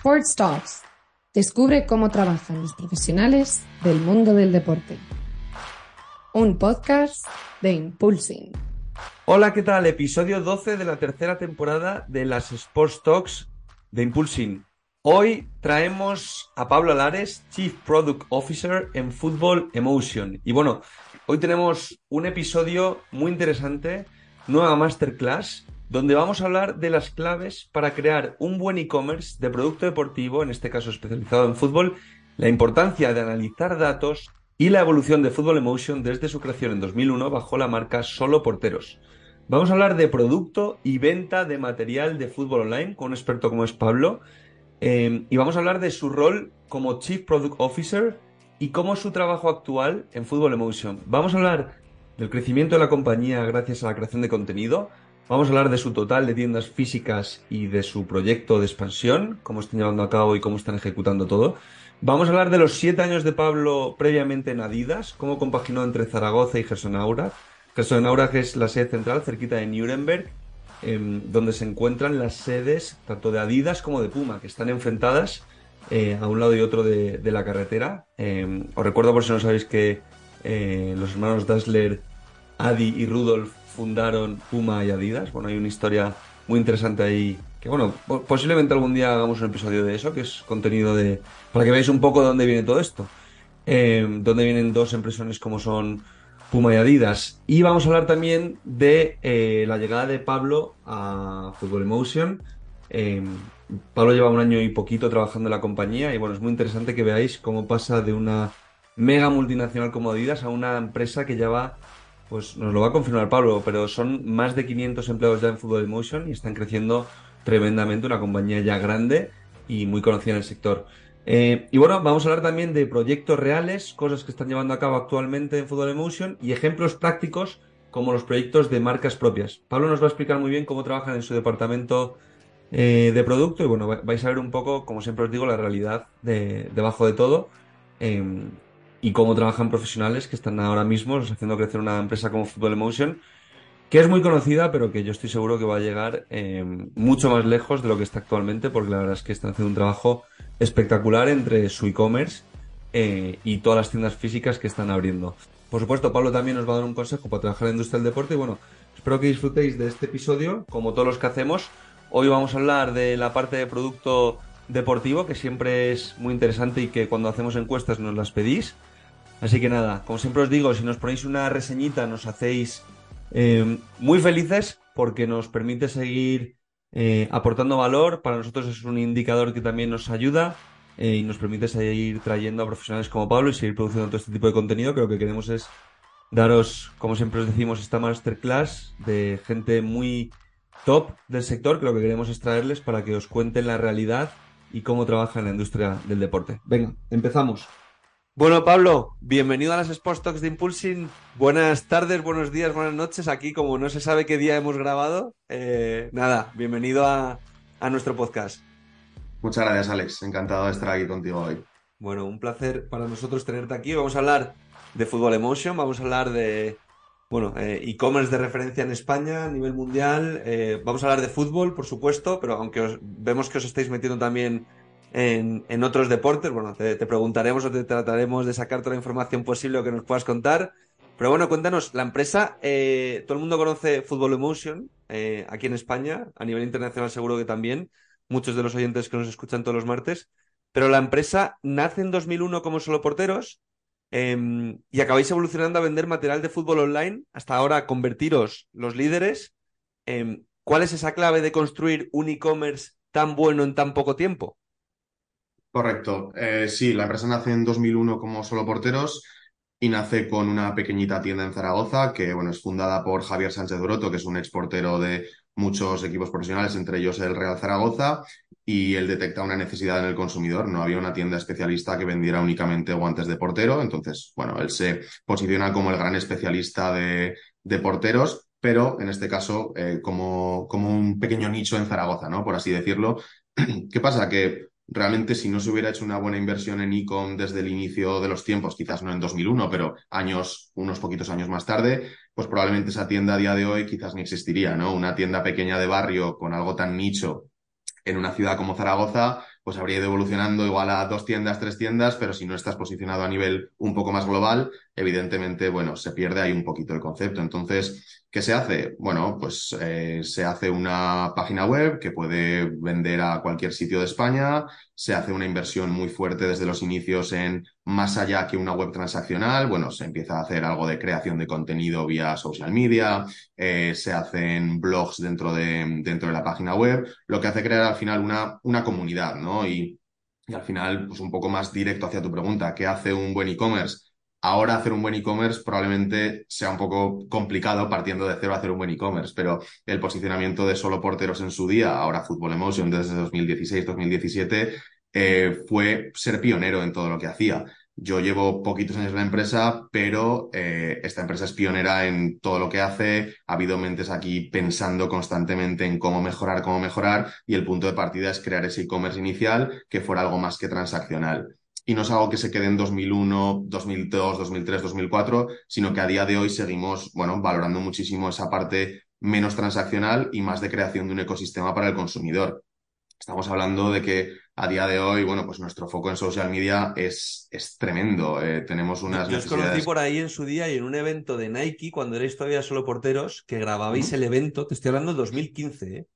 Sports Talks. Descubre cómo trabajan los profesionales del mundo del deporte. Un podcast de Impulsing. Hola, ¿qué tal? Episodio 12 de la tercera temporada de las Sports Talks de Impulsing. Hoy traemos a Pablo Alares, Chief Product Officer en Football Emotion. Y bueno, hoy tenemos un episodio muy interesante, nueva masterclass, donde vamos a hablar de las claves para crear un buen e-commerce de producto deportivo, en este caso especializado en fútbol, la importancia de analizar datos y la evolución de Football Emotion desde su creación en 2001 bajo la marca Solo Porteros. Vamos a hablar de producto y venta de material de fútbol online con un experto como es Pablo. Eh, y vamos a hablar de su rol como Chief Product Officer y cómo es su trabajo actual en Football Emotion. Vamos a hablar del crecimiento de la compañía gracias a la creación de contenido, Vamos a hablar de su total de tiendas físicas y de su proyecto de expansión, cómo están llevando a cabo y cómo están ejecutando todo. Vamos a hablar de los siete años de Pablo previamente en Adidas, cómo compaginó entre Zaragoza y Gersonaurach. Gersonaurach es la sede central cerquita de Nuremberg, em, donde se encuentran las sedes tanto de Adidas como de Puma, que están enfrentadas eh, a un lado y otro de, la carretera. Em, os recuerdo por si no sabéis que eh, los hermanos Dassler, Adi y Rudolf fundaron Puma y Adidas. Bueno, hay una historia muy interesante ahí. Que bueno, posiblemente algún día hagamos un episodio de eso, que es contenido de. para que veáis un poco de dónde viene todo esto. Eh, dónde vienen dos empresas como son Puma y Adidas. Y vamos a hablar también de eh, la llegada de Pablo a Football Emotion. Eh, Pablo lleva un año y poquito trabajando en la compañía y bueno, es muy interesante que veáis cómo pasa de una mega multinacional como Adidas a una empresa que lleva pues nos lo va a confirmar Pablo, pero son más de 500 empleados ya en Football Emotion y están creciendo tremendamente, una compañía ya grande y muy conocida en el sector. Eh, y bueno, vamos a hablar también de proyectos reales, cosas que están llevando a cabo actualmente en Football Emotion y ejemplos prácticos como los proyectos de marcas propias. Pablo nos va a explicar muy bien cómo trabajan en su departamento eh, de producto y bueno, vais a ver un poco, como siempre os digo, la realidad de, debajo de todo. Em, y cómo trabajan profesionales que están ahora mismo haciendo crecer una empresa como Football Emotion, que es muy conocida, pero que yo estoy seguro que va a llegar eh, mucho más lejos de lo que está actualmente, porque la verdad es que están haciendo un trabajo espectacular entre su e-commerce eh, y todas las tiendas físicas que están abriendo. Por supuesto, Pablo también nos va a dar un consejo para trabajar en la industria del deporte y bueno, espero que disfrutéis de este episodio, como todos los que hacemos. Hoy vamos a hablar de la parte de producto deportivo, que siempre es muy interesante y que cuando hacemos encuestas nos las pedís. Así que nada, como siempre os digo, si nos ponéis una reseñita nos hacéis eh, muy felices porque nos permite seguir eh, aportando valor. Para nosotros es un indicador que también nos ayuda eh, y nos permite seguir trayendo a profesionales como Pablo y seguir produciendo todo este tipo de contenido que lo que queremos es daros, como siempre os decimos, esta masterclass de gente muy top del sector que lo que queremos es traerles para que os cuenten la realidad y cómo trabaja en la industria del deporte. Venga, empezamos. Bueno, Pablo, bienvenido a las Sports Talks de Impulsing. Buenas tardes, buenos días, buenas noches. Aquí, como no se sabe qué día hemos grabado, eh, nada, bienvenido a, nuestro podcast. Muchas gracias, Alex. Encantado de estar aquí contigo hoy. Bueno, un placer para nosotros tenerte aquí. Vamos a hablar de Fútbol Emotion, vamos a hablar de, bueno, eh, e-commerce de referencia en España a nivel mundial. Eh, vamos a hablar de fútbol, por supuesto, pero aunque vemos que os estáis metiendo también en, otros deportes. Bueno, te, preguntaremos o te trataremos de sacar toda la información posible o que nos puedas contar. Pero bueno, cuéntanos, la empresa, eh, todo el mundo conoce Football Emotion eh, aquí en España, a nivel internacional seguro que también, muchos de los oyentes que nos escuchan todos los martes, pero la empresa nace en 2001 como solo porteros em, y acabáis evolucionando a vender material de fútbol online, hasta ahora convertiros los líderes. Em, ¿Cuál es esa clave de construir un e-commerce tan bueno en tan poco tiempo? Correcto. Eh, sí, la empresa nace en 2001 como solo porteros y nace con una pequeñita tienda en Zaragoza que bueno, es fundada por Javier Sánchez Broto, que es un exportero de muchos equipos profesionales, entre ellos el Real Zaragoza, y él detecta una necesidad en el consumidor. No había una tienda especialista que vendiera únicamente guantes de portero, entonces, bueno, él se posiciona como el gran especialista de, porteros, pero en este caso eh, como, como un pequeño nicho en Zaragoza, ¿no? Por así decirlo. ¿Qué pasa? Que realmente si no se hubiera hecho una buena inversión en e-com desde el inicio de los tiempos, quizás no en 2001, pero años, unos poquitos años más tarde, pues probablemente esa tienda a día de hoy quizás ni existiría, ¿no? Una tienda pequeña de barrio con algo tan nicho en una ciudad como Zaragoza, pues habría ido evolucionando igual a dos tiendas, tres tiendas, pero si no estás posicionado a nivel un poco más global, evidentemente, bueno, se pierde ahí un poquito el concepto. Entonces, ¿qué se hace? Bueno, pues eh, se hace una página web que puede vender a cualquier sitio de España, se hace una inversión muy fuerte desde los inicios en más allá que una web transaccional, bueno, se empieza a hacer algo de creación de contenido vía social media, eh, se hacen blogs dentro de, dentro de la página web, lo que hace crear al final una, una comunidad, ¿no? Y, y al final, pues un poco más directo hacia tu pregunta, ¿qué hace un buen e-commerce? Ahora hacer un buen e-commerce probablemente sea un poco complicado partiendo de cero hacer un buen e-commerce, pero el posicionamiento de solo porteros en su día, ahora Football Emotion desde 2016-2017, eh, fue ser pionero en todo lo que hacía. Yo llevo poquitos años en la empresa, pero eh, esta empresa es pionera en todo lo que hace. Ha habido mentes aquí pensando constantemente en cómo mejorar, cómo mejorar, y el punto de partida es crear ese e-commerce inicial que fuera algo más que transaccional y no es algo que se quede en 2001, 2002, 2003, 2004, sino que a día de hoy seguimos, bueno, valorando muchísimo esa parte menos transaccional y más de creación de un ecosistema para el consumidor. Estamos hablando de que a día de hoy, bueno, pues nuestro foco en social media es, es tremendo. Eh, tenemos unas Yo os conocí por ahí en su día y en un evento de Nike, cuando erais todavía solo porteros, que grababais el evento, te estoy hablando del 2015, ¿eh?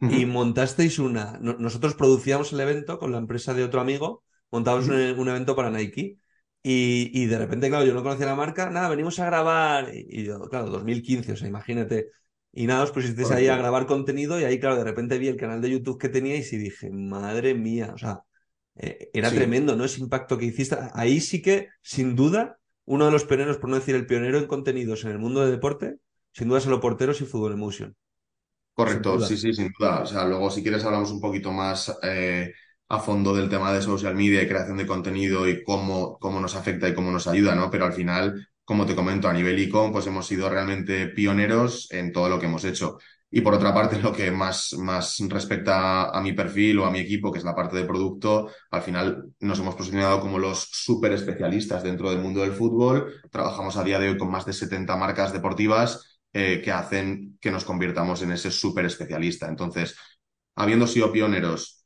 y montasteis una. Nosotros producíamos el evento con la empresa de otro amigo montamos un, evento para Nike y, de repente, claro, yo no conocía la marca, nada, venimos a grabar y, yo, claro, 2015, o sea, imagínate. Y nada, os pusisteis ahí a grabar contenido y ahí, claro, de repente vi el canal de YouTube que teníais y dije, madre mía, o sea, eh, era tremendo, ¿no? Ese impacto que hiciste. Ahí sí que, sin duda, uno de los pioneros, por no decir el pionero en contenidos en el mundo de deporte, sin duda solo porteros y fútbol emotion. Correcto, sí, sí, sin duda. O sea, luego si quieres hablamos un poquito más eh, a fondo del tema de social media y creación de contenido y cómo, cómo nos afecta y cómo nos ayuda, ¿no? Pero al final, como te comento, a nivel e-com, pues hemos sido realmente pioneros en todo lo que hemos hecho. Y por otra parte, lo que más, más respecta a mi perfil o a mi equipo, que es la parte de producto, al final nos hemos posicionado como los súper especialistas dentro del mundo del fútbol. Trabajamos a día de hoy con más de 70 marcas deportivas eh, que hacen que nos convirtamos en ese súper especialista. Entonces, habiendo sido pioneros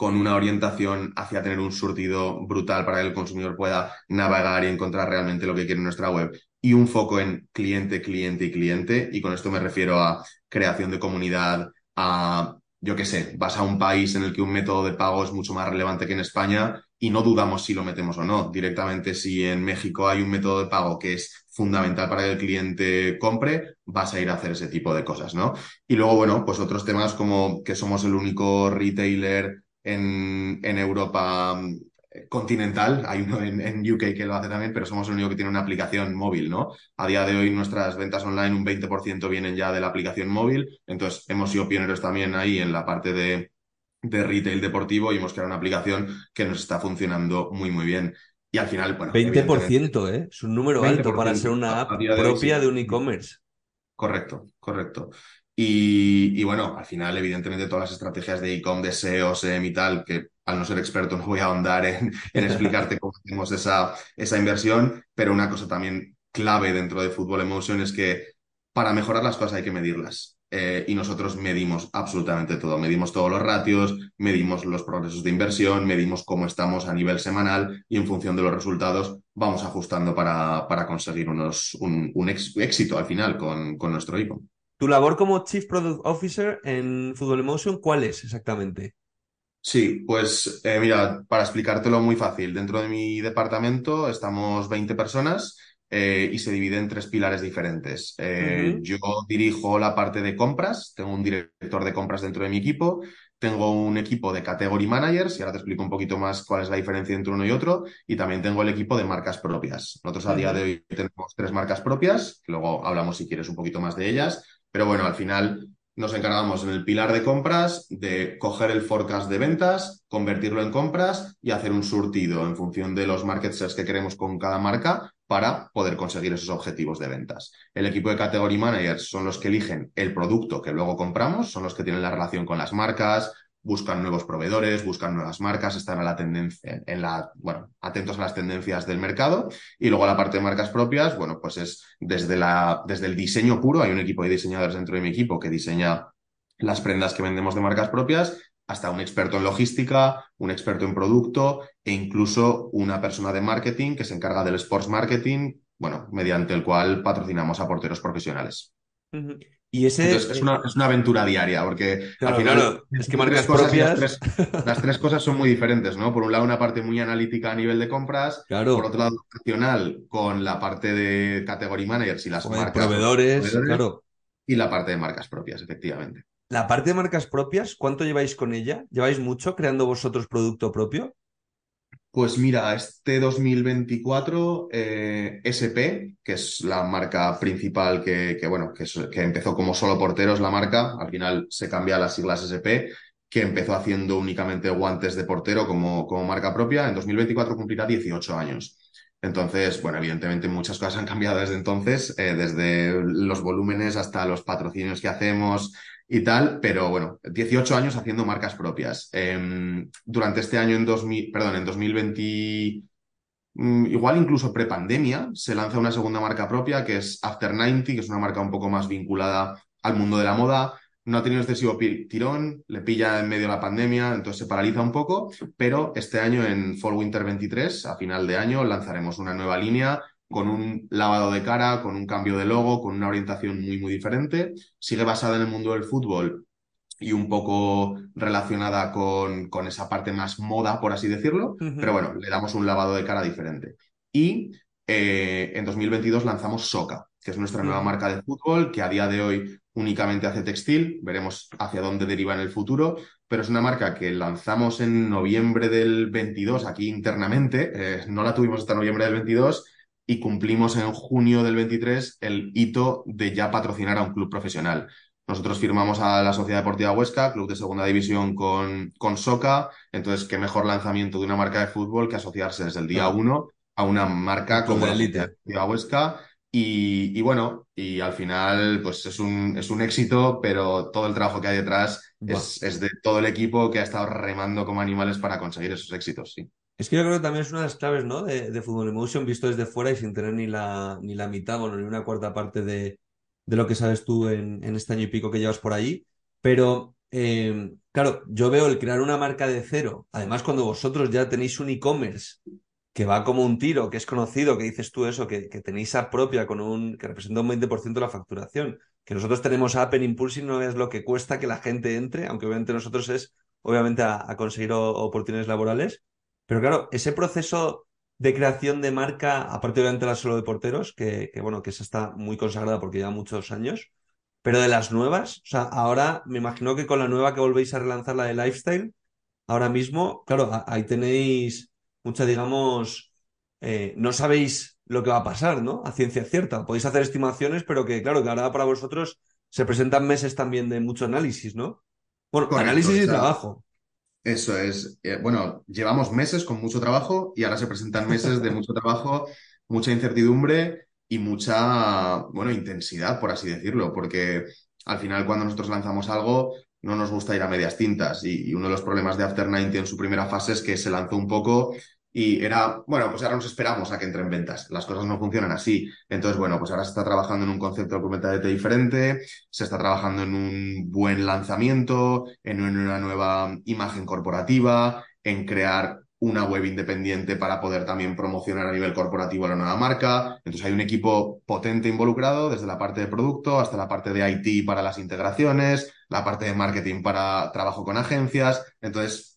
con una orientación hacia tener un surtido brutal para que el consumidor pueda navegar y encontrar realmente lo que quiere en nuestra web y un foco en cliente, cliente y cliente. Y con esto me refiero a creación de comunidad, a, yo qué sé, vas a un país en el que un método de pago es mucho más relevante que en España y no dudamos si lo metemos o no. Directamente, si en México hay un método de pago que es fundamental para que el cliente compre, vas a ir a hacer ese tipo de cosas, ¿no? Y luego, bueno, pues otros temas como que somos el único retailer en, en Europa mm, continental, hay uno en, UK que lo hace también, pero somos el único que tiene una aplicación móvil, ¿no? A día de hoy nuestras ventas online, un 20% vienen ya de la aplicación móvil, entonces hemos sido pioneros también ahí en la parte de, de retail deportivo y hemos creado una aplicación que nos está funcionando muy, muy bien. Y al final, bueno. 20%, ¿eh? Es un número alto para ser una app propia de un e-commerce. Correcto, correcto. Y, bueno, al final, evidentemente, todas las estrategias de e-com, de SEO, SEM y tal, que al no ser experto no voy a ahondar en, explicarte cómo hacemos esa, esa inversión, pero una cosa también clave dentro de Football Emotion es que para mejorar las cosas hay que medirlas. Eh, y nosotros medimos absolutamente todo. Medimos todos los ratios, medimos los progresos de inversión, medimos cómo estamos a nivel semanal y en función de los resultados vamos ajustando para, para conseguir unos, un, un éxito al final con, con nuestro e-com. Tu labor como Chief Product Officer en Football Emotion, ¿cuál es exactamente? Sí, pues eh, mira, para explicártelo muy fácil, dentro de mi departamento estamos 20 personas eh, y se divide en tres pilares diferentes. Eh, yo dirijo la parte de compras, tengo un director de compras dentro de mi equipo, tengo un equipo de category managers, y ahora te explico un poquito más cuál es la diferencia entre uno y otro, y también tengo el equipo de marcas propias. Nosotros a día de hoy tenemos tres marcas propias, luego hablamos si quieres un poquito más de ellas, pero bueno, al final nos encargamos en el pilar de compras de coger el forecast de ventas, convertirlo en compras y hacer un surtido en función de los market shares que queremos con cada marca para poder conseguir esos objetivos de ventas. El equipo de category managers son los que eligen el producto que luego compramos, son los que tienen la relación con las marcas, buscan nuevos proveedores, buscan nuevas marcas, están a la tendencia, en la, bueno, atentos a las tendencias del mercado. Y luego la parte de marcas propias, bueno, pues es desde la, desde el diseño puro, hay un equipo de diseñadores dentro de mi equipo que diseña las prendas que vendemos de marcas propias, hasta un experto en logística, un experto en producto e incluso una persona de marketing que se encarga del sports marketing, bueno, mediante el cual patrocinamos a porteros profesionales. Y ese es, una, es, una, aventura diaria, porque al final es que marcas propias. Las tres, cosas son muy diferentes, ¿no? Por un lado, una parte muy analítica a nivel de compras, por otro lado, nacional con la parte de category managers y las marcas. Proveedores, claro. Y la parte de marcas propias, efectivamente. La parte de marcas propias, ¿cuánto lleváis con ella? ¿Lleváis mucho creando vosotros producto propio? Pues mira, este 2024 eh, SP, que es la marca principal que, bueno, que, que, empezó como solo porteros la marca, al final se cambia las siglas SP, que empezó haciendo únicamente guantes de portero como, como marca propia, en 2024 cumplirá 18 años. Entonces, bueno, evidentemente muchas cosas han cambiado desde entonces, eh, desde los volúmenes hasta los patrocinios que hacemos, y tal, pero bueno, 18 años haciendo marcas propias. Em, durante este año, en 2000, perdón, en 2020, mm, igual incluso prepandemia, se lanza una segunda marca propia que es After 90, que es una marca un poco más vinculada al mundo de la moda. No ha tenido excesivo tirón, le pilla en medio de la pandemia, entonces se paraliza un poco, pero este año en Fall Winter 23, a final de año, lanzaremos una nueva línea con un lavado de cara, con un cambio de logo, con una orientación muy, muy diferente. Sigue basada en el mundo del fútbol y un poco relacionada con, con esa parte más moda, por así decirlo, pero bueno, le damos un lavado de cara diferente. Y eh, en 2022 lanzamos Soca, que es nuestra nueva marca de fútbol, que a día de hoy únicamente hace textil, veremos hacia dónde deriva en el futuro, pero es una marca que lanzamos en noviembre del 22 aquí internamente, eh, no la tuvimos hasta noviembre del 22 y cumplimos en junio del 23 el hito de ya patrocinar a un club profesional. Nosotros firmamos a la Sociedad Deportiva Huesca, club de segunda división con, con Soca, entonces qué mejor lanzamiento de una marca de fútbol que asociarse desde el día uno a una marca como la Deportiva Huesca. Y, y, bueno, y al final pues es un, es un éxito, pero todo el trabajo que hay detrás es, es de todo el equipo que ha estado remando como animales para conseguir esos éxitos, sí. Es que yo creo que también es una de las claves, ¿no? De, de Fútbol Emotion visto desde fuera y sin tener ni la, ni la mitad, bueno, ni una cuarta parte de, de lo que sabes tú en, en, este año y pico que llevas por ahí. Pero, eh, claro, yo veo el crear una marca de cero, además cuando vosotros ya tenéis un e-commerce que va como un tiro, que es conocido, que dices tú eso, que, que tenéis app propia con un, que representa un 20% de la facturación, que nosotros tenemos app en Impulsing, no es lo que cuesta que la gente entre, aunque obviamente nosotros es, obviamente, a, a conseguir oportunidades laborales pero claro, ese proceso de creación de marca, aparte obviamente la solo de porteros, que, bueno, que esa está muy consagrada porque lleva muchos años, pero de las nuevas, o sea, ahora me imagino que con la nueva que volvéis a relanzar la de lifestyle, ahora mismo, claro, ahí tenéis mucha, digamos, eh, no sabéis lo que va a pasar, ¿no? A ciencia cierta. Podéis hacer estimaciones, pero que, claro, que ahora para vosotros se presentan meses también de mucho análisis, ¿no? Bueno, análisis y trabajo. Eso es. Eh, bueno, llevamos meses con mucho trabajo y ahora se presentan meses de mucho trabajo, mucha incertidumbre y mucha, bueno, intensidad, por así decirlo, porque al final cuando nosotros lanzamos algo no nos gusta ir a medias tintas y, y uno de los problemas de After 90 en su primera fase es que se lanzó un poco y era, bueno, pues ahora nos esperamos a que entre en ventas. Las cosas no funcionan así. Entonces, bueno, pues ahora se está trabajando en un concepto de diferente, se está trabajando en un buen lanzamiento, en una nueva imagen corporativa, en crear una web independiente para poder también promocionar a nivel corporativo la nueva marca. Entonces hay un equipo potente involucrado, desde la parte de producto hasta la parte de IT para las integraciones, la parte de marketing para trabajo con agencias. Entonces,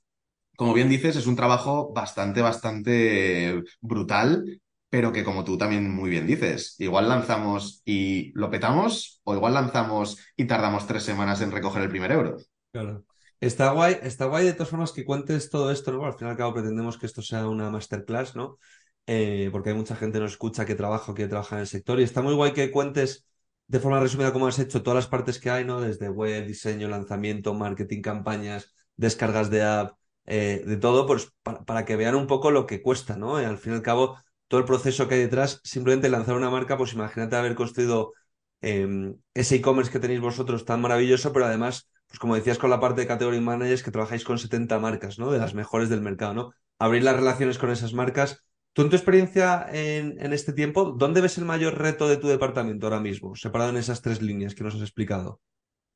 como bien dices, es un trabajo bastante, bastante brutal, pero que como tú también muy bien dices, igual lanzamos y lo petamos, o igual lanzamos y tardamos tres semanas en recoger el primer euro. Claro. Está guay, está guay de todas formas que cuentes todo esto, ¿no? Al fin y al cabo pretendemos que esto sea una masterclass, ¿no? Eh, porque hay mucha gente que nos escucha que trabaja o quiere trabajar en el sector y está muy guay que cuentes de forma resumida cómo has hecho todas las partes que hay, ¿no? Desde web, diseño, lanzamiento, marketing, campañas, descargas de app, eh, de todo, pues para, que vean un poco lo que cuesta, ¿no? Y al fin y al cabo, todo el proceso que hay detrás, simplemente lanzar una marca, pues imagínate haber construido em, ese e-commerce que tenéis vosotros tan maravilloso, pero además, pues como decías con la parte de Category Managers, que trabajáis con 70 marcas, ¿no? De las mejores del mercado, ¿no? Abrir las relaciones con esas marcas. Tú en tu experiencia en, en este tiempo, ¿dónde ves el mayor reto de tu departamento ahora mismo, separado en esas tres líneas que nos has explicado?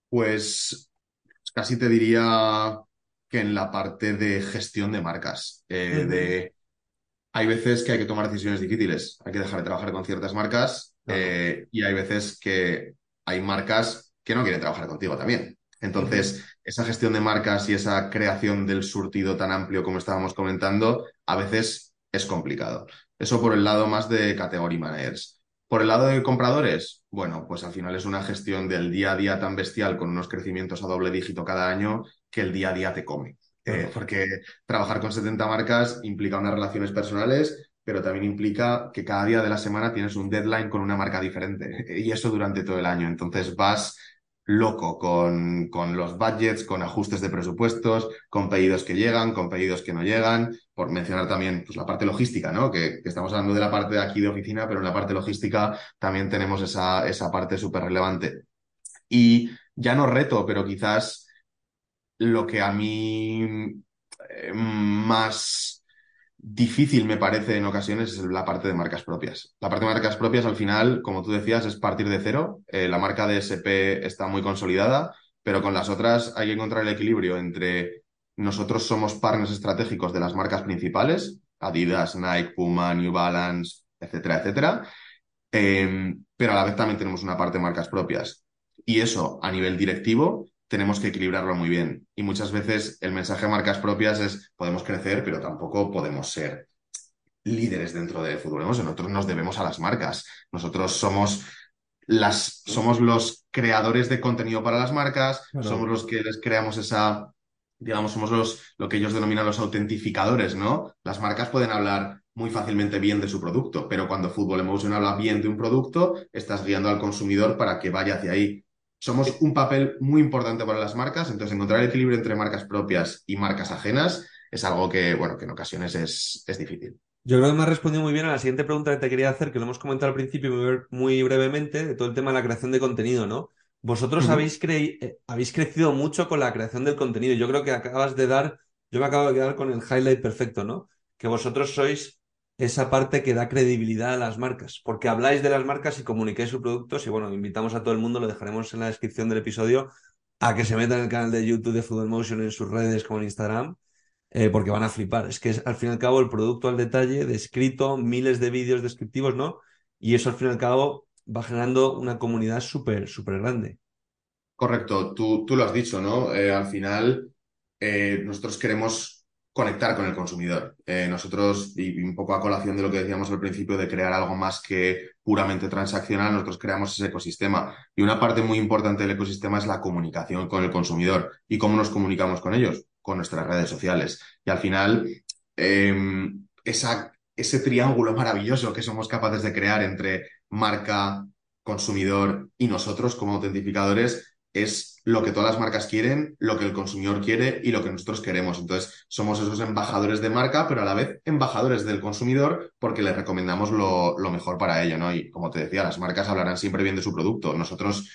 Pues casi te diría que en la parte de gestión de marcas. Eh, de... Hay veces que hay que tomar decisiones difíciles, hay que dejar de trabajar con ciertas marcas eh, y hay veces que hay marcas que no quieren trabajar contigo también. Entonces, esa gestión de marcas y esa creación del surtido tan amplio como estábamos comentando, a veces es complicado. Eso por el lado más de category managers. Por el lado de compradores, bueno, pues al final es una gestión del día a día tan bestial con unos crecimientos a doble dígito cada año que el día a día te come. Eh, porque trabajar con 70 marcas implica unas relaciones personales, pero también implica que cada día de la semana tienes un deadline con una marca diferente y eso durante todo el año. Entonces vas loco con, con, los budgets, con ajustes de presupuestos, con pedidos que llegan, con pedidos que no llegan, por mencionar también pues, la parte logística, ¿no? Que, que, estamos hablando de la parte de aquí de oficina, pero en la parte logística también tenemos esa, esa parte súper relevante. Y ya no reto, pero quizás lo que a mí eh, más difícil me parece en ocasiones es la parte de marcas propias. La parte de marcas propias al final, como tú decías, es partir de cero. Eh, la marca de SP está muy consolidada, pero con las otras hay que encontrar el equilibrio entre nosotros somos partners estratégicos de las marcas principales, Adidas, Nike, Puma, New Balance, etcétera, etcétera. Em, pero a la vez también tenemos una parte de marcas propias. Y eso a nivel directivo tenemos que equilibrarlo muy bien. Y muchas veces el mensaje de marcas propias es podemos crecer, pero tampoco podemos ser líderes dentro de fútbol. Nosotros nos debemos a las marcas. Nosotros somos las somos los creadores de contenido para las marcas, somos los que les creamos esa digamos, somos los lo que ellos denominan los autentificadores, ¿no? Las marcas pueden hablar muy fácilmente bien de su producto, pero cuando Fútbol Emotion habla bien de un producto, estás guiando al consumidor para que vaya hacia ahí somos un papel muy importante para las marcas, entonces encontrar el equilibrio entre marcas propias y marcas ajenas es algo que, bueno, que en ocasiones es, es difícil. Yo creo que me has respondido muy bien a la siguiente pregunta que te quería hacer, que lo hemos comentado al principio muy, brevemente, de todo el tema de la creación de contenido, ¿no? Vosotros habéis, eh, habéis crecido mucho con la creación del contenido. Yo creo que acabas de dar, yo me acabo de quedar con el highlight perfecto, ¿no? Que vosotros sois esa parte que da credibilidad a las marcas, porque habláis de las marcas y comuniquéis sus productos y bueno, invitamos a todo el mundo, lo dejaremos en la descripción del episodio, a que se metan en el canal de YouTube de Football Motion en sus redes como en Instagram, eh, porque van a flipar. Es que al fin y al cabo el producto al detalle, descrito, miles de vídeos descriptivos, ¿no? Y eso al fin y al cabo va generando una comunidad súper, súper grande. Correcto, tú, tú lo has dicho, ¿no? Eh, al final, eh, nosotros queremos conectar con el consumidor. Eh, nosotros, y un poco a colación de lo que decíamos al principio, de crear algo más que puramente transaccional, nosotros creamos ese ecosistema. Y una parte muy importante del ecosistema es la comunicación con el consumidor. ¿Y cómo nos comunicamos con ellos? Con nuestras redes sociales. Y al final, em, ese triángulo maravilloso que somos capaces de crear entre marca, consumidor y nosotros como autentificadores es lo que todas las marcas quieren, lo que el consumidor quiere y lo que nosotros queremos. Entonces, somos esos embajadores de marca, pero a la vez embajadores del consumidor porque le recomendamos lo, mejor para ello, ¿no? Y como te decía, las marcas hablarán siempre bien de su producto. Nosotros,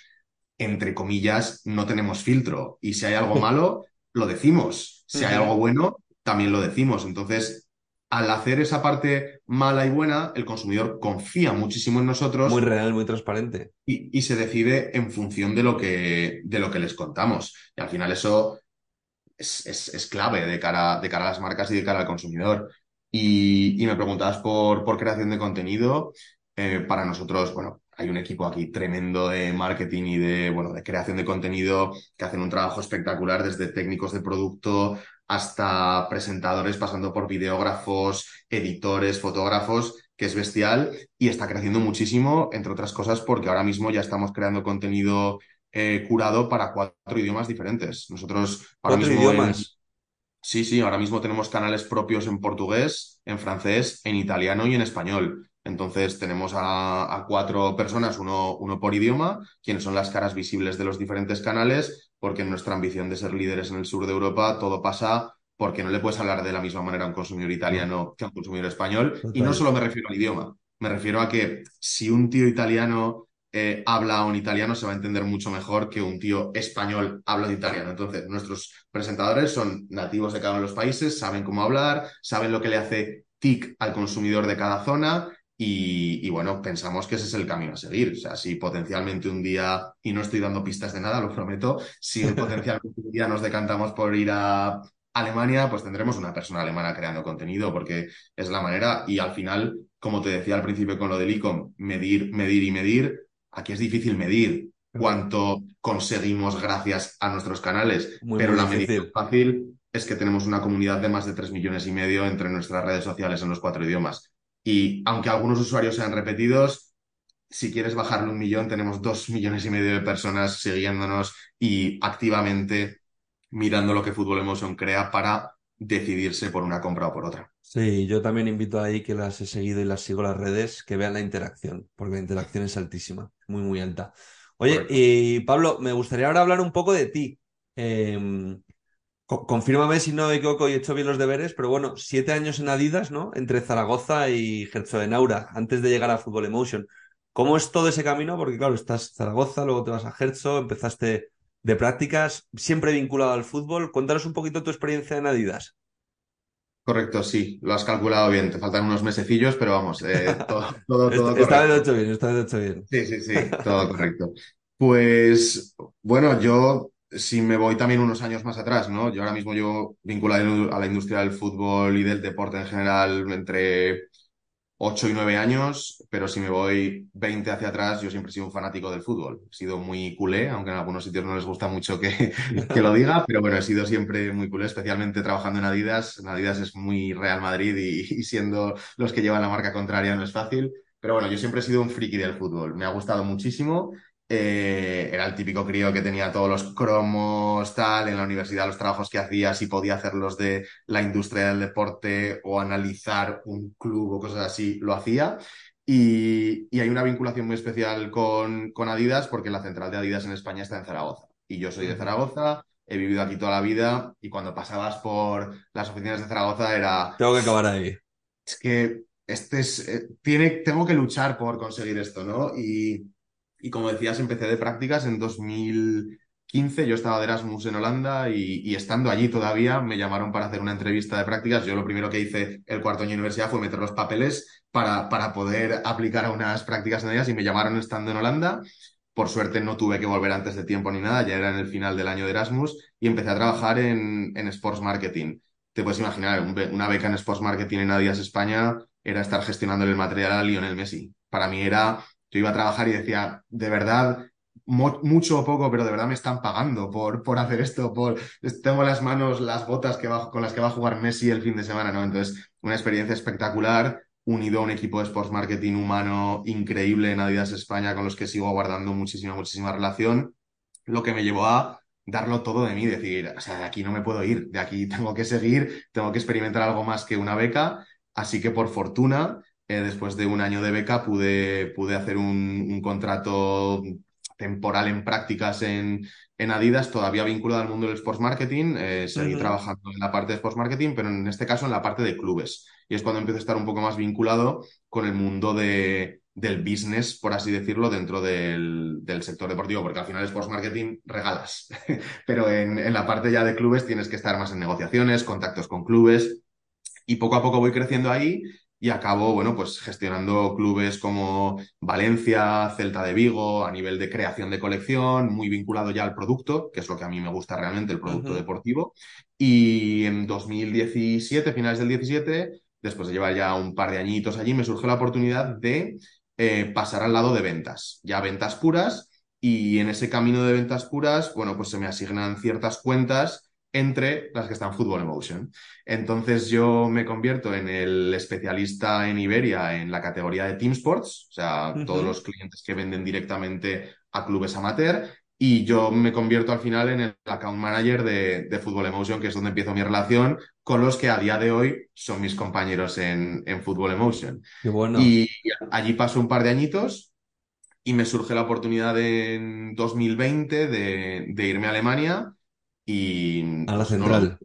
entre comillas, no tenemos filtro y si hay algo malo, lo decimos. Si hay algo bueno, también lo decimos. Entonces, al hacer esa parte mala y buena, el consumidor confía muchísimo en nosotros. Muy real, muy transparente. Y, se decide en función de lo, que, de lo que les contamos. Y al final eso es, es, clave de cara, de cara a las marcas y de cara al consumidor. Y, me preguntabas por, por creación de contenido. Eh, para nosotros, bueno, hay un equipo aquí tremendo de marketing y de, bueno, de creación de contenido que hacen un trabajo espectacular desde técnicos de producto hasta presentadores, pasando por videógrafos, editores, fotógrafos, que es bestial y está creciendo muchísimo, entre otras cosas, porque ahora mismo ya estamos creando contenido eh, curado para cuatro idiomas diferentes. Nosotros ahora mismo. idiomas? Sí, sí, ahora mismo tenemos canales propios en portugués, en francés, en italiano y en español. Entonces tenemos a, cuatro personas, uno, uno, por idioma, quienes son las caras visibles de los diferentes canales, porque en nuestra ambición de ser líderes en el sur de Europa todo pasa porque no le puedes hablar de la misma manera a un consumidor italiano que a un consumidor español. Y no solo me refiero al idioma, me refiero a que si un tío italiano eh, habla a un italiano se va a entender mucho mejor que un tío español habla de italiano. Entonces, nuestros presentadores son nativos de cada uno de los países, saben cómo hablar, saben lo que le hace tic al consumidor de cada zona y, bueno, pensamos que ese es el camino a seguir. O sea, si potencialmente un día, y no estoy dando pistas de nada, lo prometo, si potencialmente un día nos decantamos por ir a, Alemania, pues tendremos una persona alemana creando contenido, porque es la manera. Y al final, como te decía al principio con lo del ICOM, medir, medir y medir. Aquí es difícil medir cuánto conseguimos gracias a nuestros canales, pero la medida fácil es que tenemos una comunidad de más de 3 millones y medio entre nuestras redes sociales en los cuatro idiomas. Y aunque algunos usuarios sean repetidos, si quieres bajarle un millón, tenemos dos millones y medio de personas siguiéndonos y activamente mirando lo que Fútbol Emotion crea para decidirse por una compra o por otra. Sí, yo también invito ahí que las he seguido y las sigo las redes, que vean la interacción, porque la interacción es altísima, muy, muy alta. Oye, y Pablo, me gustaría ahora hablar un poco de ti. Confírmame si no me equivoco y he hecho bien los deberes, pero bueno, siete años en Adidas, ¿no? Entre Zaragoza y Herzogenaura, antes de llegar a Fútbol Emotion. ¿Cómo es todo ese camino? Porque claro, estás en Zaragoza, luego te vas a Herzo, empezaste de prácticas, siempre vinculado al fútbol. Cuéntanos un poquito tu experiencia en Adidas. Correcto, sí, lo has calculado bien. Te faltan unos mesecillos, pero vamos, eh, todo, todo, todo Está vez hecho bien, está vez hecho bien. Sí, sí, sí, todo correcto. Pues bueno, yo si me voy también unos años más atrás, ¿no? Yo ahora mismo yo vinculado a la industria del fútbol y del deporte en general entre 8 y 9 años, pero si me voy 20 hacia atrás, yo siempre he sido un fanático del fútbol. He sido muy culé, aunque en algunos sitios no les gusta mucho que, que lo diga, pero bueno, he sido siempre muy culé, especialmente trabajando en Adidas. En Adidas es muy Real Madrid y, y siendo los que llevan la marca contraria no es fácil. Pero bueno, yo siempre he sido un friki del fútbol. Me ha gustado muchísimo eh, era el típico crío que tenía todos los cromos, tal, en la universidad los trabajos que hacía, si podía hacerlos de la industria del deporte o analizar un club o cosas así, lo hacía. Y, hay una vinculación muy especial con, con, Adidas porque la central de Adidas en España está en Zaragoza. Y yo soy de Zaragoza, he vivido aquí toda la vida y cuando pasabas por las oficinas de Zaragoza era... Tengo que acabar ahí. Es que este es, eh, tiene, tengo que luchar por conseguir esto, ¿no? Y, y como decías, empecé de prácticas en 2015. Yo estaba de Erasmus en Holanda y, estando allí todavía me llamaron para hacer una entrevista de prácticas. Yo lo primero que hice el cuarto año de universidad fue meter los papeles para, para poder aplicar a unas prácticas en ellas y me llamaron estando en Holanda. Por suerte no tuve que volver antes de tiempo ni nada, ya era en el final del año de Erasmus y empecé a trabajar en, en Sports Marketing. Te puedes imaginar, una beca en Sports Marketing en Adidas España era estar gestionando el material a Lionel Messi. Para mí era yo iba a trabajar y decía, de verdad, mucho o poco, pero de verdad me están pagando por, por hacer esto, por tengo las manos, las botas que con las que va a jugar Messi el fin de semana, ¿no? Entonces, una experiencia espectacular, unido a un equipo de sports marketing humano increíble en Adidas España, con los que sigo guardando muchísima, muchísima relación, lo que me llevó a darlo todo de mí, decir, o sea, de aquí no me puedo ir, de aquí tengo que seguir, tengo que experimentar algo más que una beca, así que por fortuna eh, después de un año de beca pude, pude hacer un, contrato temporal en prácticas en, en, Adidas, todavía vinculado al mundo del sports marketing. Eh, seguí trabajando en la parte de sports marketing, pero en este caso en la parte de clubes. Y es cuando empiezo a estar un poco más vinculado con el mundo de, del business, por así decirlo, dentro del, del, sector deportivo, porque al final sports marketing regalas, pero en, en la parte ya de clubes tienes que estar más en negociaciones, contactos con clubes. Y poco a poco voy creciendo ahí y acabo, bueno, pues gestionando clubes como Valencia, Celta de Vigo, a nivel de creación de colección, muy vinculado ya al producto, que es lo que a mí me gusta realmente, el producto deportivo. Y en 2017, finales del 17, después de llevar ya un par de añitos allí, me surgió la oportunidad de eh, pasar al lado de ventas, ya ventas puras. Y en ese camino de ventas puras, bueno, pues se me asignan ciertas cuentas entre las que están Football Emotion. Entonces yo me convierto en el especialista en Iberia en la categoría de Team Sports, o sea, todos los clientes que venden directamente a clubes amateur, y yo me convierto al final en el account manager de, de Football Emotion, que es donde empiezo mi relación con los que a día de hoy son mis compañeros en, en Football Emotion. Qué bueno. Y allí paso un par de añitos y me surge la oportunidad en 2020 de, de irme a Alemania y a la central.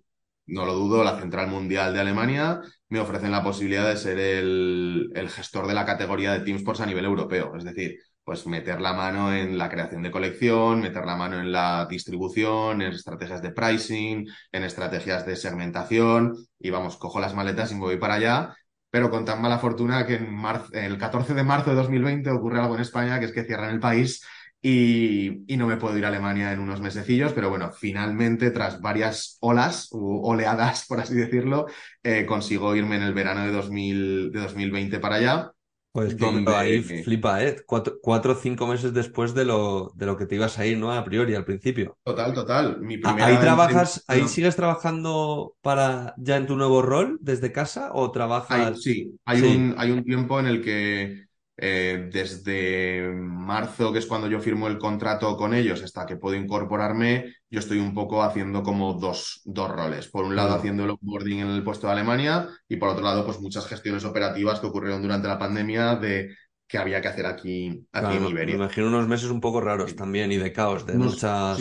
No lo, dudo, la central mundial de Alemania me ofrecen la posibilidad de ser el, el gestor de la categoría de Team Sports a nivel europeo. Es decir, pues meter la mano en la creación de colección, meter la mano en la distribución, en estrategias de pricing, en estrategias de segmentación y vamos, cojo las maletas y me voy para allá, pero con tan mala fortuna que en el 14 de marzo de 2020 ocurre algo en España que es que cierran el país y, y, no me puedo ir a Alemania en unos mesecillos, pero bueno, finalmente, tras varias olas o oleadas, por así decirlo, eh, consigo irme en el verano de, 2000, de 2020 para allá. Pues donde... ahí flipa, ¿eh? Cuatro, o cinco meses después de lo, de lo que te ibas a ir, ¿no? A priori, al principio. Total, total. Mi primera ahí trabajas, ahí sigues trabajando para ya en tu nuevo rol desde casa o trabajas. sí, hay, Un, hay un tiempo en el que eh, desde marzo, que es cuando yo firmo el contrato con ellos, hasta que puedo incorporarme, yo estoy un poco haciendo como dos, dos roles. Por un lado, haciendo el onboarding en el puesto de Alemania y por otro lado, pues muchas gestiones operativas que ocurrieron durante la pandemia de que había que hacer aquí, aquí en Iberia. Me imagino unos meses un poco raros también y de caos, de muchas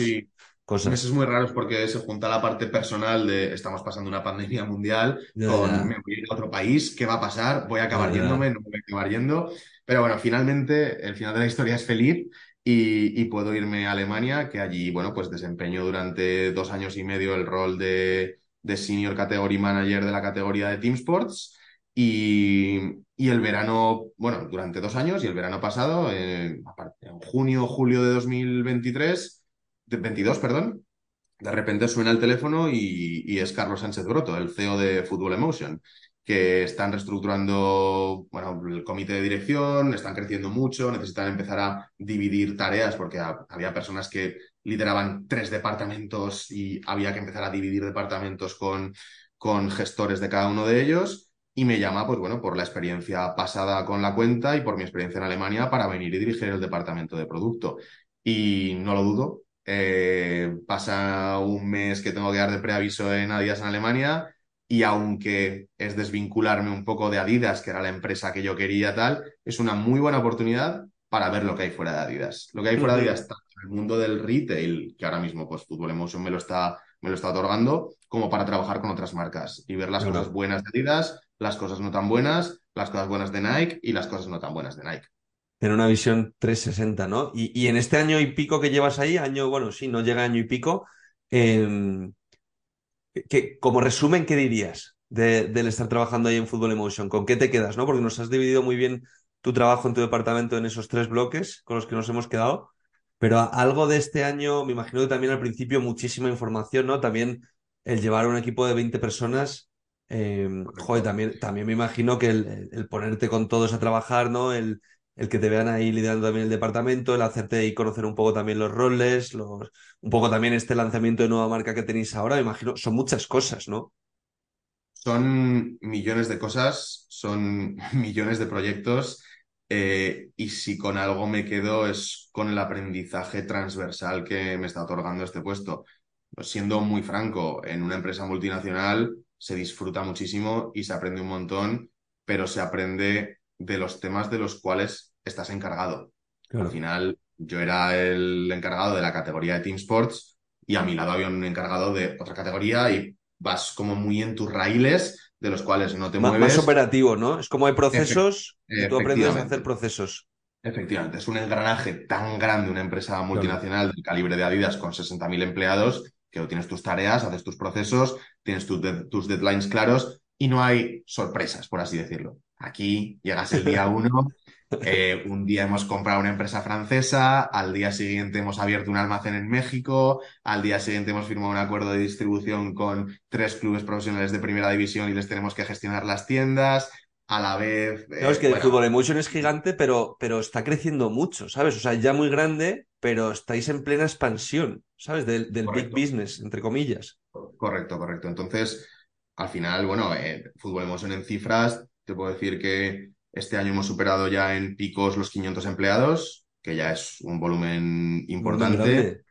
cosas. Meses muy raros porque se junta la parte personal de estamos pasando una pandemia mundial con me voy a ir a otro país, ¿qué va a pasar? ¿Voy a acabar yéndome? ¿No voy a acabar yendo? Pero bueno, finalmente el final de la historia es feliz y, puedo irme a Alemania, que allí, bueno, pues desempeño durante dos años y medio el rol de, Senior Category Manager de la categoría de Team Sports. Y, el verano, bueno, durante dos años y el verano pasado, en, junio o julio de 2023, de 22, perdón, de repente suena el teléfono y, y, es Carlos Sánchez Broto, el CEO de Football Emotion que están reestructurando bueno, el comité de dirección, están creciendo mucho, necesitan empezar a dividir tareas porque había personas que lideraban tres departamentos y había que empezar a dividir departamentos con, con gestores de cada uno de ellos. Y me llama, pues bueno, por la experiencia pasada con la cuenta y por mi experiencia en Alemania para venir y dirigir el departamento de producto. Y no lo dudo. Eh, pasa un mes que tengo que dar de preaviso en Adidas en Alemania y aunque es desvincularme un poco de Adidas, que era la empresa que yo quería tal, es una muy buena oportunidad para ver lo que hay fuera de Adidas. Lo que hay fuera de Adidas, tanto en el mundo del retail, que ahora mismo pues Football Emotion me lo está, me lo está otorgando, como para trabajar con otras marcas y ver las cosas buenas de Adidas, las cosas no tan buenas, las cosas buenas de Nike y las cosas no tan buenas de Nike. Tener una visión 360, ¿no? Y, y en este año y pico que llevas ahí, año, bueno, sí, no llega año y pico, eh, como resumen, ¿qué dirías del estar trabajando ahí en Football Emotion? ¿Con qué te quedas? ¿no? Porque nos has dividido muy bien tu trabajo en tu departamento en esos tres bloques con los que nos hemos quedado. Pero algo de este año, me imagino que también al principio muchísima información, ¿no? También el llevar un equipo de 20 personas, eh, joder, también, también me imagino que el, el, ponerte con todos a trabajar, ¿no? El, el que te vean ahí liderando también el departamento, el hacerte y conocer un poco también los roles, los, un poco también este lanzamiento de nueva marca que tenéis ahora, me imagino, son muchas cosas, ¿no? Son millones de cosas, son millones de proyectos eh, y si con algo me quedo es con el aprendizaje transversal que me está otorgando este puesto. Pues siendo muy franco, en una empresa multinacional se disfruta muchísimo y se aprende un montón, pero se aprende de los temas de los cuales estás encargado. Al final, yo era el encargado de la categoría de Team Sports y a mi lado había un encargado de otra categoría y vas como muy en tus raíles de los cuales no te mueves. Más operativo, ¿no? Es como hay procesos y tú aprendes a hacer procesos. Efectivamente, es un engranaje tan grande, una empresa multinacional del calibre de Adidas con 60.000 empleados, que tienes tus tareas, haces tus procesos, tienes tus deadlines claros y no hay sorpresas, por así decirlo. Aquí llegas el día uno, eh, un día hemos comprado una empresa francesa, al día siguiente hemos abierto un almacén en México, al día siguiente hemos firmado un acuerdo de distribución con tres clubes profesionales de primera división y les tenemos que gestionar las tiendas. A la vez. Eh, es que el Fútbol Emotion es gigante, pero, pero está creciendo mucho, ¿sabes? O sea, ya muy grande, pero estáis en plena expansión, ¿sabes? Del, del big business, entre comillas. Correcto, correcto. Entonces, al final, bueno, eh, Fútbol Emotion en cifras te puedo decir que este año hemos superado ya en picos los 500 empleados, que ya es un volumen importante.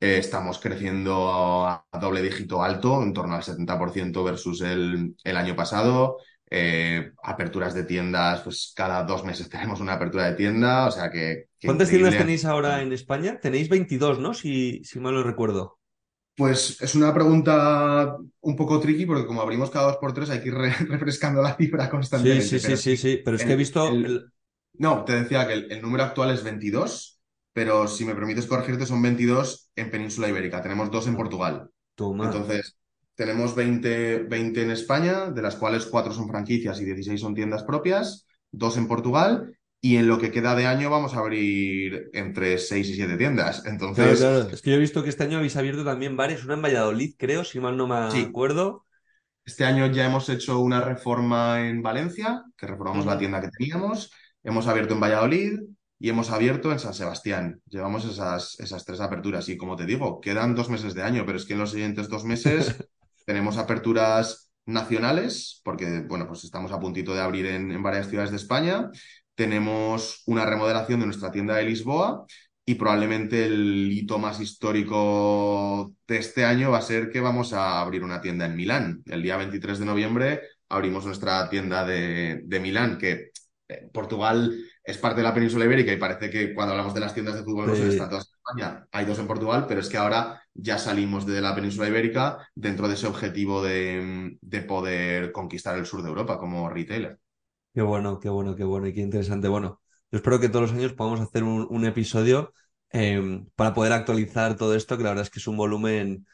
Eh, estamos creciendo a, doble dígito alto, en torno al 70% versus el, el año pasado. Eh, aperturas de tiendas, pues cada dos meses tenemos una apertura de tienda, o sea que... ¿Cuántas tiendas tenéis ahora en España? Tenéis 22, ¿no? Si, si mal lo recuerdo. Pues es una pregunta un poco tricky porque como abrimos cada dos por tres hay que ir refrescando la cifra constantemente. Sí, sí, sí, sí, pero es que he visto... No, te decía que el, número actual es 22, pero si me permites corregirte son 22 en Península Ibérica, tenemos dos en Portugal. Entonces, tenemos 20, 20 en España, de las cuales cuatro son franquicias y 16 son tiendas propias, dos en Portugal y en lo que queda de año vamos a abrir entre 6 y 7 tiendas. Entonces, Claro, claro. Es que yo he visto que este año habéis abierto también varias, una en Valladolid, creo, si mal no me Sí. acuerdo. Este año ya hemos hecho una reforma en Valencia, que reformamos la tienda que teníamos, hemos abierto en Valladolid y hemos abierto en San Sebastián. Llevamos esas, esas tres aperturas y como te digo, quedan dos meses de año, pero es que en los siguientes dos meses tenemos aperturas nacionales, porque bueno, pues estamos a puntito de abrir en, en varias ciudades de España. Tenemos una remodelación de nuestra tienda de Lisboa y probablemente el hito más histórico de este año va a ser que vamos a abrir una tienda en Milán. El día 23 de noviembre abrimos nuestra tienda de, de Milán, que eh, Portugal es parte de la península ibérica y parece que cuando hablamos de las tiendas de fútbol no Sí. están todas en España. Hay dos en Portugal, pero es que ahora ya salimos de la península ibérica dentro de ese objetivo de, de poder conquistar el sur de Europa como retailer. Qué bueno, qué bueno, qué bueno y qué interesante. Bueno, yo espero que todos los años podamos hacer un, un episodio eh, para poder actualizar todo esto, que la verdad es que es un volumen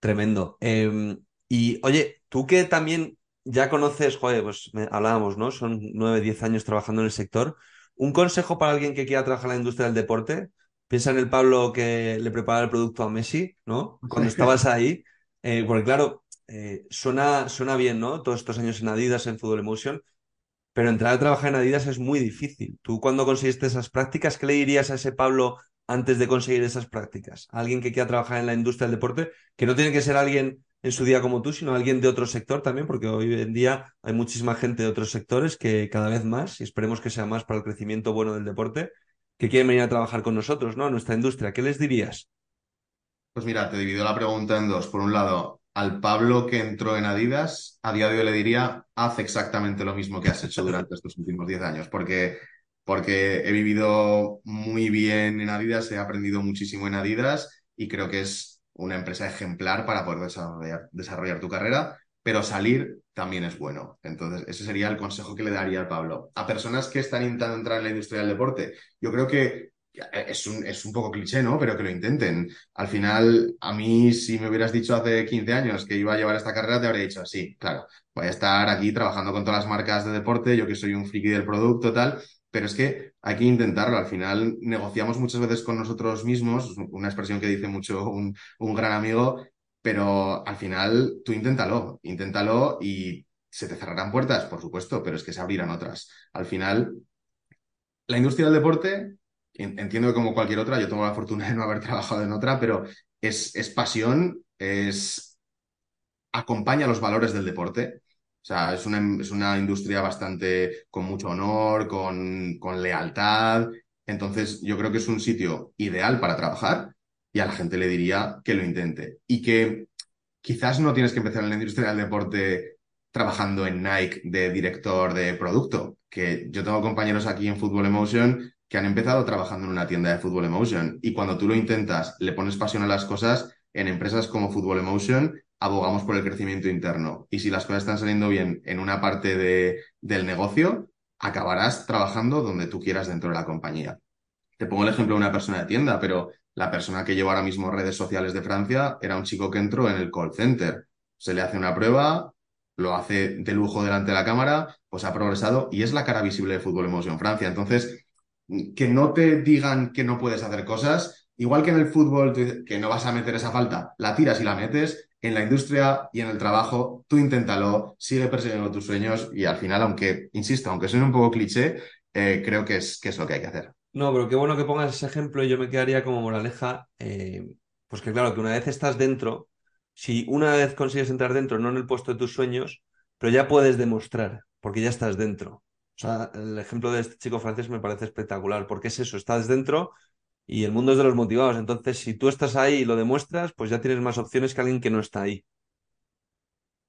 tremendo. Eh, y oye, tú que también ya conoces, joder, pues me- hablábamos, ¿no? Son nueve, diez años trabajando en el sector. Un consejo para alguien que quiera trabajar en la industria del deporte. Piensa en el Pablo que le preparaba el producto a Messi, ¿no? Cuando estabas ahí. Eh, porque claro, eh, suena, suena bien, ¿no? Todos estos años en Adidas, en Football Emotion. Pero entrar a trabajar en Adidas es muy difícil. ¿Tú cuando conseguiste esas prácticas, qué le dirías a ese Pablo antes de conseguir esas prácticas? Alguien que quiera trabajar en la industria del deporte, que no tiene que ser alguien en su día como tú, sino alguien de otro sector también, porque hoy en día hay muchísima gente de otros sectores que cada vez más, y esperemos que sea más para el crecimiento bueno del deporte, que quieren venir a trabajar con nosotros, ¿no? A nuestra industria. ¿Qué les dirías? Pues mira, te divido la pregunta en dos. Por un lado, al Pablo que entró en Adidas, a día de hoy le diría, haz exactamente lo mismo que has hecho durante estos últimos 10 años, porque, porque he vivido muy bien en Adidas, he aprendido muchísimo en Adidas y creo que es una empresa ejemplar para poder desarrollar, desarrollar tu carrera, pero salir también es bueno. Entonces, ese sería el consejo que le daría al Pablo. A personas que están intentando entrar en la industria del deporte, yo creo que es un, es un poco cliché, ¿no? Pero que lo intenten. Al final, a mí, si me hubieras dicho hace 15 años que iba a llevar esta carrera, te habría dicho, sí, claro, voy a estar aquí trabajando con todas las marcas de deporte, yo que soy un friki del producto, tal, pero es que hay que intentarlo. Al final, negociamos muchas veces con nosotros mismos, una expresión que dice mucho un, un gran amigo, pero al final, tú inténtalo, inténtalo y se te cerrarán puertas, por supuesto, pero es que se abrirán otras. Al final, la industria del deporte entiendo que como cualquier otra, yo tengo la fortuna de no haber trabajado en otra, pero es, es pasión, es acompaña los valores del deporte. O sea, es una, es una industria bastante con mucho honor, con, con lealtad. Entonces, yo creo que es un sitio ideal para trabajar y a la gente le diría que lo intente. Y que quizás no tienes que empezar en la industria del deporte trabajando en Nike de director de producto, que yo tengo compañeros aquí en Football Emotion que han empezado trabajando en una tienda de Football Emotion y cuando tú lo intentas, le pones pasión a las cosas, en empresas como Football Emotion abogamos por el crecimiento interno y si las cosas están saliendo bien en una parte de, del negocio, acabarás trabajando donde tú quieras dentro de la compañía. Te pongo el ejemplo de una persona de tienda, pero la persona que lleva ahora mismo redes sociales de Francia era un chico que entró en el call center. Se le hace una prueba, lo hace de lujo delante de la cámara, pues ha progresado y es la cara visible de Fútbol Emotion Francia. Entonces, que no te digan que no puedes hacer cosas, igual que en el fútbol, que no vas a meter esa falta, la tiras y la metes, en la industria y en el trabajo, tú inténtalo, sigue persiguiendo tus sueños y al final, aunque, insisto, aunque suene un poco cliché, eh, creo que es, que es lo que hay que hacer. No, pero qué bueno que pongas ese ejemplo y yo me quedaría como moraleja, eh, pues que claro, que una vez estás dentro, si una vez consigues entrar dentro, no en el puesto de tus sueños, pero ya puedes demostrar, porque ya estás dentro. O sea, el ejemplo de este chico francés me parece espectacular, porque es eso, estás dentro y el mundo es de los motivados. Entonces, si tú estás ahí y lo demuestras, pues ya tienes más opciones que alguien que no está ahí.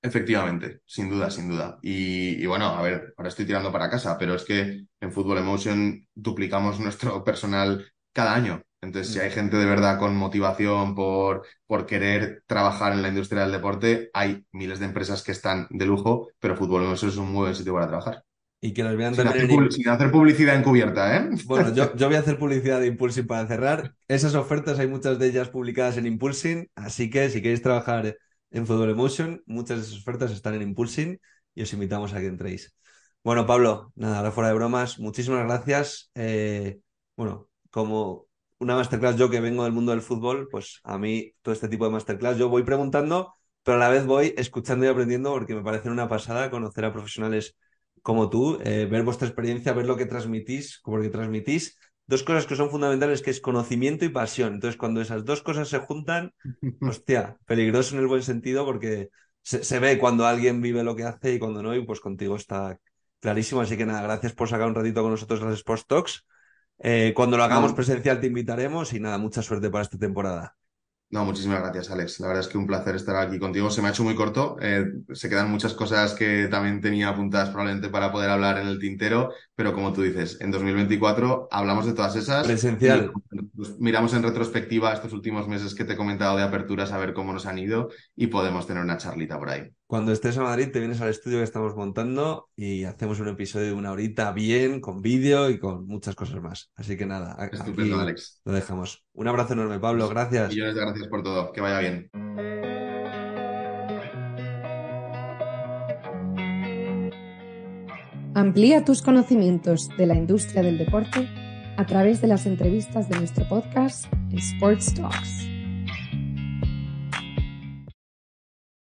Efectivamente, sin duda, sin duda. Y, y, bueno, a ver, ahora estoy tirando para casa, pero es que en Football Emotion duplicamos nuestro personal cada año. Entonces, si hay gente de verdad con motivación por, por querer trabajar en la industria del deporte, hay miles de empresas que están de lujo, pero Football Emotion es un muy buen sitio para trabajar. Y que nos vean Sin hacer, sin hacer publicidad encubierta, ¿eh? Bueno, yo, yo voy a hacer publicidad de Impulsing para cerrar. Esas ofertas hay muchas de ellas publicadas en Impulsing, así que si queréis trabajar en Football Emotion, muchas de esas ofertas están en Impulsing y os invitamos a que entréis. Bueno, Pablo, nada, ahora fuera de bromas, muchísimas gracias. Eh, bueno, como una masterclass yo que vengo del mundo del fútbol, pues a mí todo este tipo de masterclass yo voy preguntando, pero a la vez voy escuchando y aprendiendo porque me parece una pasada conocer a profesionales como tú, eh, ver vuestra experiencia, ver lo que transmitís, como lo que transmitís. Dos cosas que son fundamentales, que es conocimiento y pasión. Entonces, cuando esas dos cosas se juntan, hostia, peligroso en el buen sentido porque se, se ve cuando alguien vive lo que hace y cuando no, y pues contigo está clarísimo. Así que nada, gracias por sacar un ratito con nosotros las Sports Talks. Eh, cuando lo hagamos presencial te invitaremos y nada, mucha suerte para esta temporada. No, muchísimas gracias, Alex. La verdad es que un placer estar aquí contigo. Se me ha hecho muy corto. Eh, se quedan muchas cosas que también tenía apuntadas probablemente para poder hablar en el tintero, pero como tú dices, en 2024 hablamos de todas esas. Presencial. Pues, miramos en retrospectiva estos últimos meses que te he comentado de aperturas a ver cómo nos han ido y podemos tener una charlita por ahí. Cuando estés a Madrid, te vienes al estudio que estamos montando y hacemos un episodio de una horita bien, con vídeo y con muchas cosas más. Así que nada, Estupendo, Alex. lo dejamos. Un abrazo enorme, Pablo. Gracias. Millones de gracias por todo. Que vaya bien. Amplía tus conocimientos de la industria del deporte a través de las entrevistas de nuestro podcast Sports Talks.